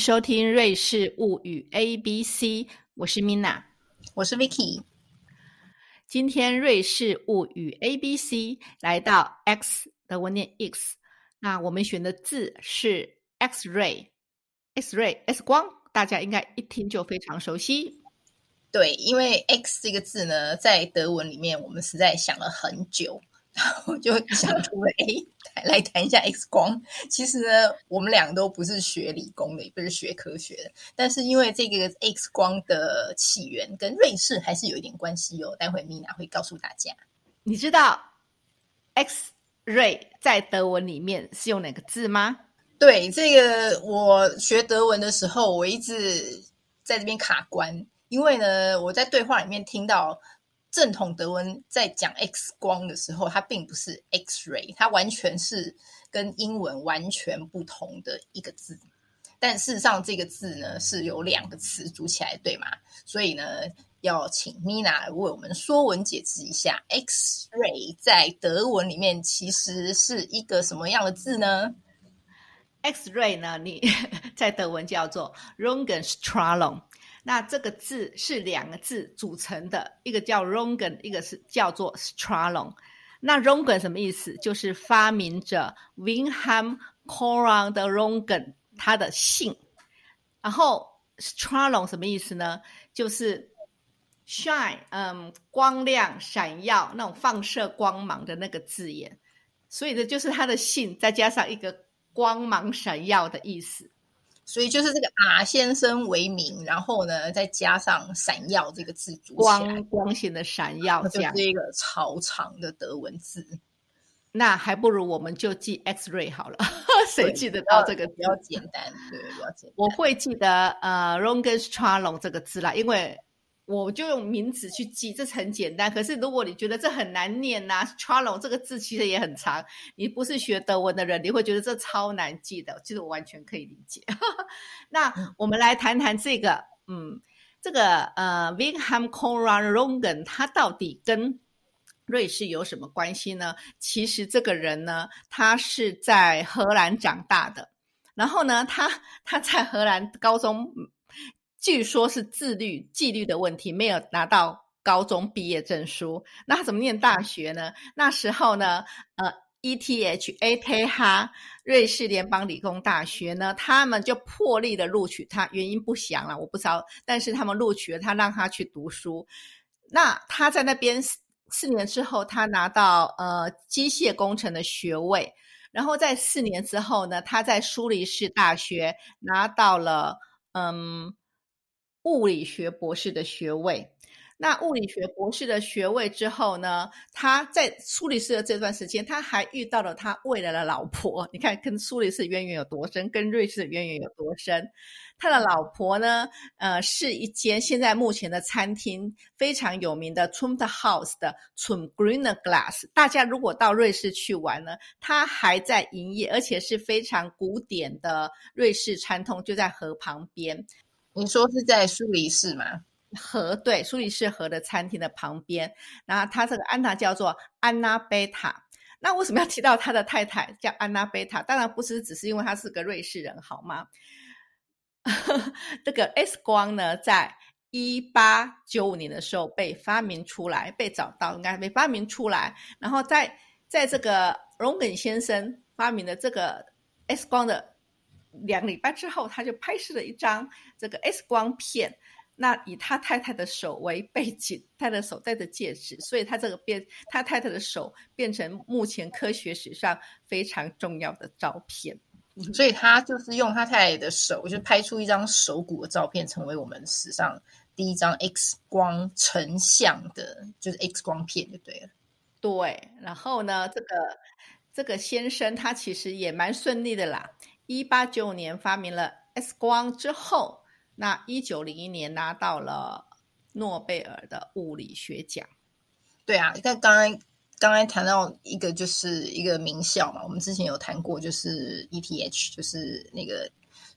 收听《瑞士物语 A B C》，我是 Mina，我是 Vicky。今天《瑞士物语 A B C》来到 X 的文念 X，那我们选的字是 X-ray，X-ray X 光，大家应该一听就非常熟悉。对，因为 X 这个字呢，在德文里面，我们实在想了很久。然后就想出了，哎，来谈一下 X 光。其实呢，我们俩都不是学理工的，也不是学科学的。但是因为这个 X 光的起源跟瑞士还是有一点关系哦。待会米娜会告诉大家。你知道 X ray 在德文里面是用哪个字吗？对，这个我学德文的时候，我一直在这边卡关，因为呢，我在对话里面听到。正统德文在讲 X 光的时候，它并不是 X-ray，它完全是跟英文完全不同的一个字。但事实上，这个字呢是有两个词组起来，对吗？所以呢，要请 Mina 为我们说文解字一下，X-ray 在德文里面其实是一个什么样的字呢？X-ray 呢，你 在德文叫做 Röntgenstrahlung。那这个字是两个字组成的，一个叫 Rongen，一个是叫做 Stralong。那 Rongen 什么意思？就是发明者 Wilhelm Conrad Rongen 他的姓。然后 Stralong 什么意思呢？就是 shine，嗯，光亮、闪耀那种放射光芒的那个字眼。所以这就是他的姓，再加上一个光芒闪耀的意思。所以就是这个啊先生为名，然后呢，再加上“闪耀”这个字组光光鲜的闪耀，这样一个超长的德文字。那还不如我们就记 X-ray 好了，谁记得到这个比较简单？对，比较简单。我会记得呃 r o n g e n s t r a l o n 这个字啦，因为。我就用名词去记，这很简单。可是如果你觉得这很难念呐 c h a r l o 这个字其实也很长。你不是学德文的人，你会觉得这超难记的。其实我完全可以理解。那我们来谈谈这个，嗯，这个呃，Wilhelm Conrad Rongen，他到底跟瑞士有什么关系呢？其实这个人呢，他是在荷兰长大的，然后呢，他他在荷兰高中。据说是自律、纪律的问题，没有拿到高中毕业证书。那他怎么念大学呢？那时候呢，呃，ETH A T 哈瑞士联邦理工大学呢，他们就破例的录取他，原因不详了，我不知道。但是他们录取了他，让他去读书。那他在那边四年之后，他拿到呃机械工程的学位。然后在四年之后呢，他在苏黎世大学拿到了嗯。物理学博士的学位，那物理学博士的学位之后呢？他在苏黎世的这段时间，他还遇到了他未来的老婆。你看，跟苏黎世渊源有多深，跟瑞士的渊源有多深？他的老婆呢？呃，是一间现在目前的餐厅非常有名的 t r u m t House 的 Trum Green Glass。大家如果到瑞士去玩呢，它还在营业，而且是非常古典的瑞士餐厅，就在河旁边。你说是在苏黎世吗？河对，苏黎世河的餐厅的旁边。然后他这个安娜叫做安娜贝塔。那为什么要提到他的太太叫安娜贝塔？当然不是只是因为他是个瑞士人，好吗？这个 X 光呢，在一八九五年的时候被发明出来，被找到，应该被发明出来。然后在在这个荣根先生发明的这个 X 光的。两礼拜之后，他就拍摄了一张这个 X 光片，那以他太太的手为背景，他的手戴着戒指，所以他这个变他太太的手变成目前科学史上非常重要的照片。所以他就是用他太太的手，就拍出一张手骨的照片，成为我们史上第一张 X 光成像的，就是 X 光片就对了。对，然后呢，这个这个先生他其实也蛮顺利的啦。一八九五年发明了 X 光之后，那一九零一年拿到了诺贝尔的物理学奖。对啊，那刚刚刚才谈到一个就是一个名校嘛，我们之前有谈过，就是 ETH，就是那个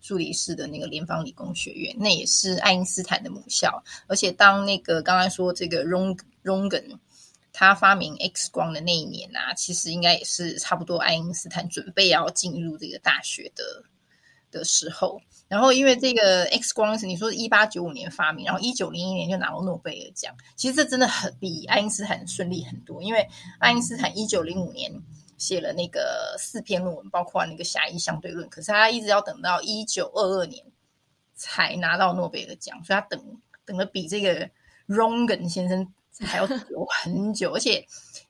苏黎世的那个联邦理工学院，那也是爱因斯坦的母校。而且当那个刚才说这个 Rong Rongen。他发明 X 光的那一年啊，其实应该也是差不多爱因斯坦准备要进入这个大学的的时候。然后，因为这个 X 光是你说一八九五年发明，然后一九零一年就拿到诺贝尔奖。其实这真的很比爱因斯坦顺利很多，因为爱因斯坦一九零五年写了那个四篇论文，包括那个狭义相对论，可是他一直要等到一九二二年才拿到诺贝尔奖，所以他等等的比这个 Rongen 先生还要久很久，而且。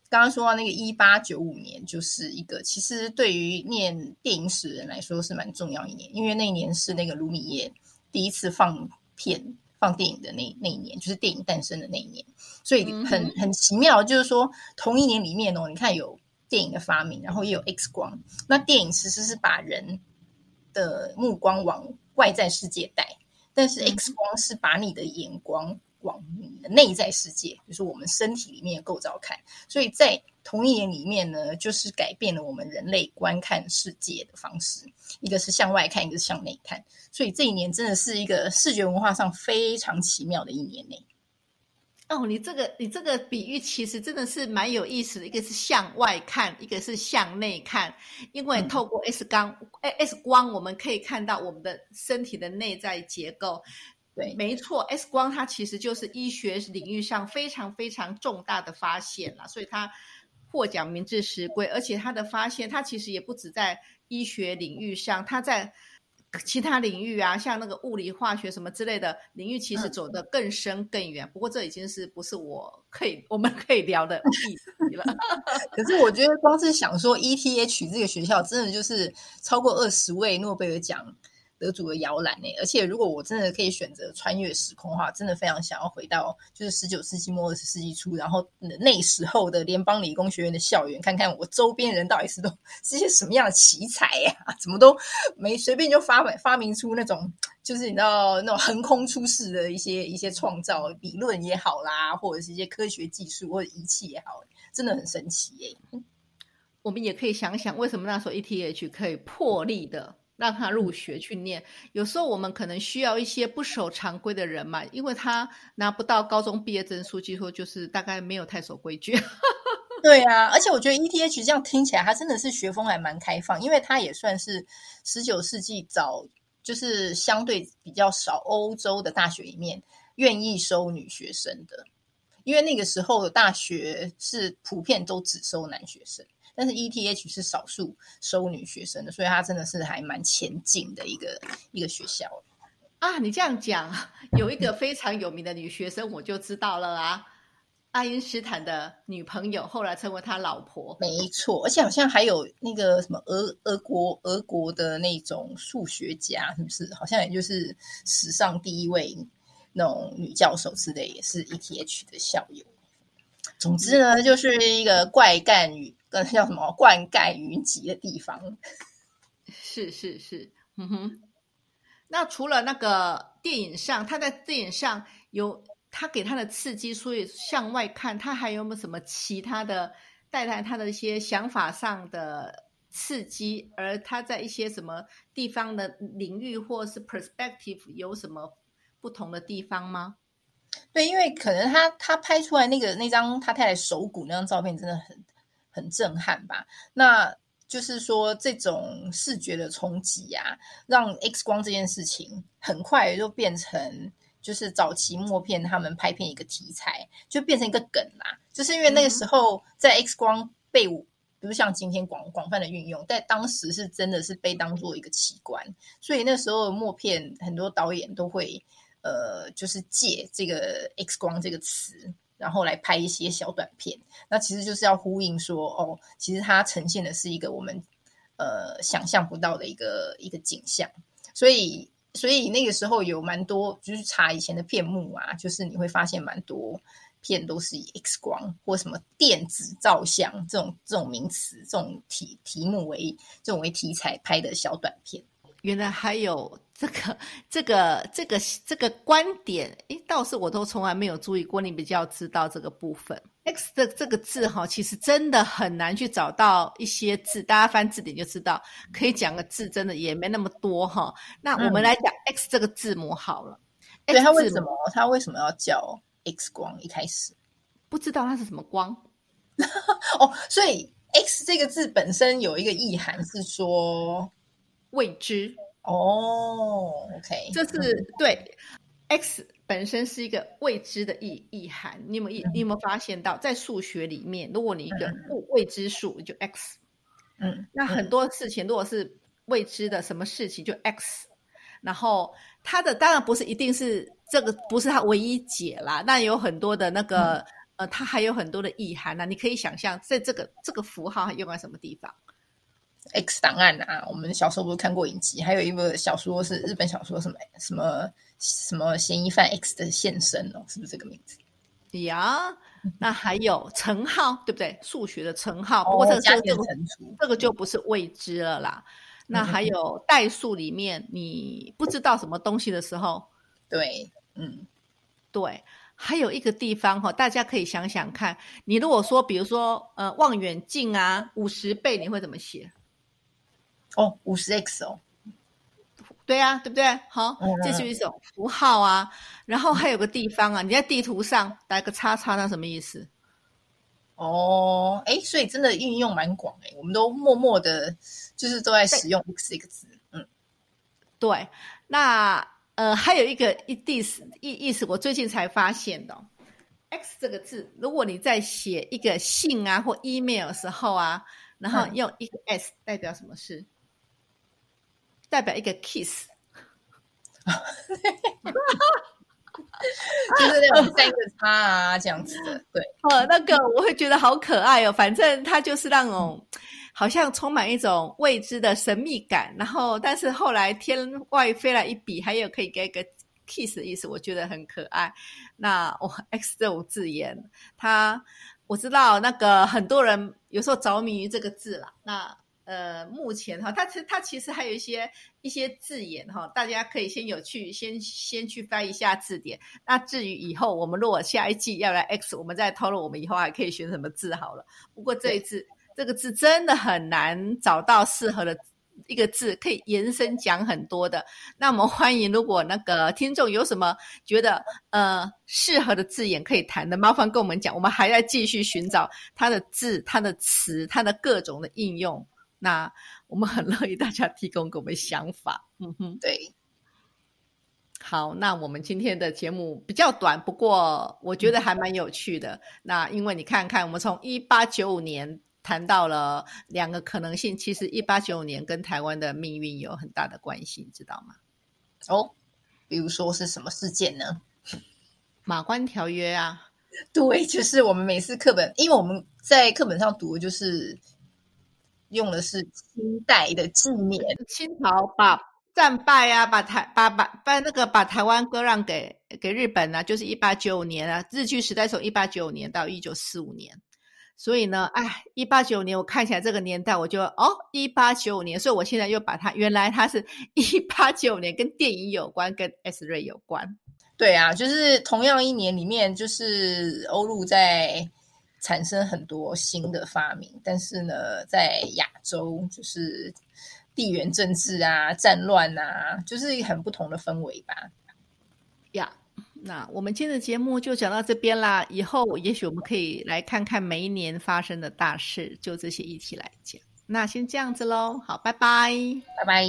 刚刚说到那个一八九五年，就是一个其实对于念电影史人来说是蛮重要一年，因为那一年是那个卢米耶第一次放片放电影的那那一年，就是电影诞生的那一年，所以很很奇妙，就是说同一年里面哦，你看有电影的发明，然后也有 X 光，那电影其实是把人的目光往外在世界带，但是 X 光是把你的眼光。往你的内在世界，就是我们身体里面的构造看，所以在同一年里面呢，就是改变了我们人类观看世界的方式。一个是向外看，一个是向内看，所以这一年真的是一个视觉文化上非常奇妙的一年呢。哦，你这个你这个比喻其实真的是蛮有意思的。一个是向外看，一个是向内看，因为透过 X 光，X 光我们可以看到我们的身体的内在结构。对，没错，X 光它其实就是医学领域上非常非常重大的发现了，所以它获奖名至实归。而且它的发现，它其实也不止在医学领域上，它在其他领域啊，像那个物理、化学什么之类的领域，其实走得更深更远。不过这已经是不是我可以我们可以聊的议题了。可是我觉得，光是想说 ETH 这个学校，真的就是超过二十位诺贝尔奖。得主的摇篮呢？而且如果我真的可以选择穿越时空的话，真的非常想要回到就是十九世纪末二十世纪初，然后那时候的联邦理工学院的校园，看看我周边人到底是都 是些什么样的奇才呀？怎么都没随便就发发明出那种就是你知道那种横空出世的一些一些创造理论也好啦，或者是一些科学技术或者仪器也好，真的很神奇耶。我们也可以想想，为什么那时候 ETH 可以破例的。让他入学去念，有时候我们可能需要一些不守常规的人嘛，因为他拿不到高中毕业证书，据说就是大概没有太守规矩。对啊，而且我觉得 ETH 这样听起来，它真的是学风还蛮开放，因为它也算是十九世纪早，就是相对比较少欧洲的大学里面愿意收女学生的，因为那个时候的大学是普遍都只收男学生。但是 ETH 是少数收女学生的，所以它真的是还蛮前进的一个一个学校啊！你这样讲，有一个非常有名的女学生，我就知道了啊，爱因斯坦的女朋友，后来成为他老婆。没错，而且好像还有那个什么俄俄国俄国的那种数学家，是不是？好像也就是史上第一位那种女教授之类，也是 ETH 的校友。总之呢，就是一个怪干与。跟叫什么灌溉云集的地方，是是是，嗯哼。那除了那个电影上，他在电影上有他给他的刺激，所以向外看，他还有没有什么其他的带来他的一些想法上的刺激？而他在一些什么地方的领域或是 perspective 有什么不同的地方吗？对，因为可能他他拍出来那个那张他太太手骨那张照片真的很。很震撼吧？那就是说，这种视觉的冲击啊，让 X 光这件事情很快就变成，就是早期默片他们拍片一个题材，就变成一个梗啦。就是因为那个时候在 X 光被，比如像今天广广泛的运用，在当时是真的是被当做一个奇观，所以那时候默片很多导演都会，呃，就是借这个 X 光这个词。然后来拍一些小短片，那其实就是要呼应说，哦，其实它呈现的是一个我们呃想象不到的一个一个景象，所以所以那个时候有蛮多，就是查以前的片目啊，就是你会发现蛮多片都是以 X 光或什么电子照相这种这种名词、这种题题目为这种为题材拍的小短片。原来还有这个、这个、这个、这个观点，诶，倒是我都从来没有注意过。你比较知道这个部分，X 的这个字哈，其实真的很难去找到一些字，大家翻字典就知道，可以讲个字，真的也没那么多哈。那我们来讲 X 这个字母好了。对它为什么？它为什么要叫 X 光？一开始不知道它是什么光 哦，所以 X 这个字本身有一个意涵是说。未知哦，OK，这是对 X 本身是一个未知的意意涵。你有没有你有没有发现到，在数学里面，如果你一个未未知数就 X，嗯，那很多事情如果是未知的什么事情就 X，然后它的当然不是一定是这个不是它唯一解啦，那有很多的那个呃，它还有很多的意涵呢。你可以想象，在这个这个符号用在什么地方？X 档案啊，我们小时候不是看过影集，还有一部小说是日本小说，什么什么什么嫌疑犯 X 的现身哦，是不是这个名字？呀，那还有乘号，对不对？数学的乘号，不过这个这个这个就不是未知了啦。那还有代数里面，你不知道什么东西的时候，对，嗯，对，还有一个地方哈，大家可以想想看，你如果说，比如说呃望远镜啊，五十倍，你会怎么写？哦，五十 X 哦，对啊，对不对？好嗯，这是一种符号啊。然后还有个地方啊，你在地图上打一个叉叉，那什么意思？哦，哎，所以真的运用蛮广哎，我们都默默的，就是都在使用 X 这个字，嗯，对，那呃还有一个意意思意意思，我最近才发现的哦、X 这个字，如果你在写一个信啊或 email 的时候啊，然后嗯用一个 S 代表什么事？代表一个 kiss。就是那种三个叉啊这样子的，对，呃，那个我会觉得好可爱哦。反正它就是那种，好像充满一种未知的神秘感。然后，但是后来天外飞来一笔，还有可以给一个 kiss 的意思，我觉得很可爱。那我 X 这种字眼，它我知道那个很多人有时候着迷于这个字啦。那呃，目前哈，它其它其实还有一些一些字眼哈，大家可以先有去先先去翻一下字典。那至于以后我们如果下一季要来 X，我们再讨论我们以后还可以选什么字好了。不过这一次这个字真的很难找到适合的一个字，可以延伸讲很多的。那我们欢迎，如果那个听众有什么觉得呃适合的字眼可以谈的，麻烦跟我们讲，我们还在继续寻找它的字、它的词、它的各种的应用。那我们很乐意大家提供给我们想法。嗯哼。对，好，那我们今天的节目比较短，不过我觉得还蛮有趣的。那因为你看看，我们从一八九五年谈到了两个可能性，其实一八九五年跟台湾的命运有很大的关系，你知道吗？哦，比如说是什么事件呢？马关条约啊，对，就是我们每次课本，因为我们在课本上读的就是用的是清代的纪念，清朝把战败啊，把台把把把那个把台湾割让给给日本啊，就是一八九五年啊，日据时代从一八九五年到一九四五年。所以呢，哎，一八九五年我看起来这个年代，我就哦，一八九五年，所以我现在又把它原来它是 一八九五年，跟电影有关，跟 S 瑞有关。对啊，就是同样一年里面，就是欧陆在产生很多新的发明，但是呢，在亚洲就是地缘政治啊、战乱啊，就是很不同的氛围吧。呀、那我们今天的节目就讲到这边啦。以后也许我们可以来看看每一年发生的大事，就这些议题来讲。那先这样子喽，好，拜拜。拜拜。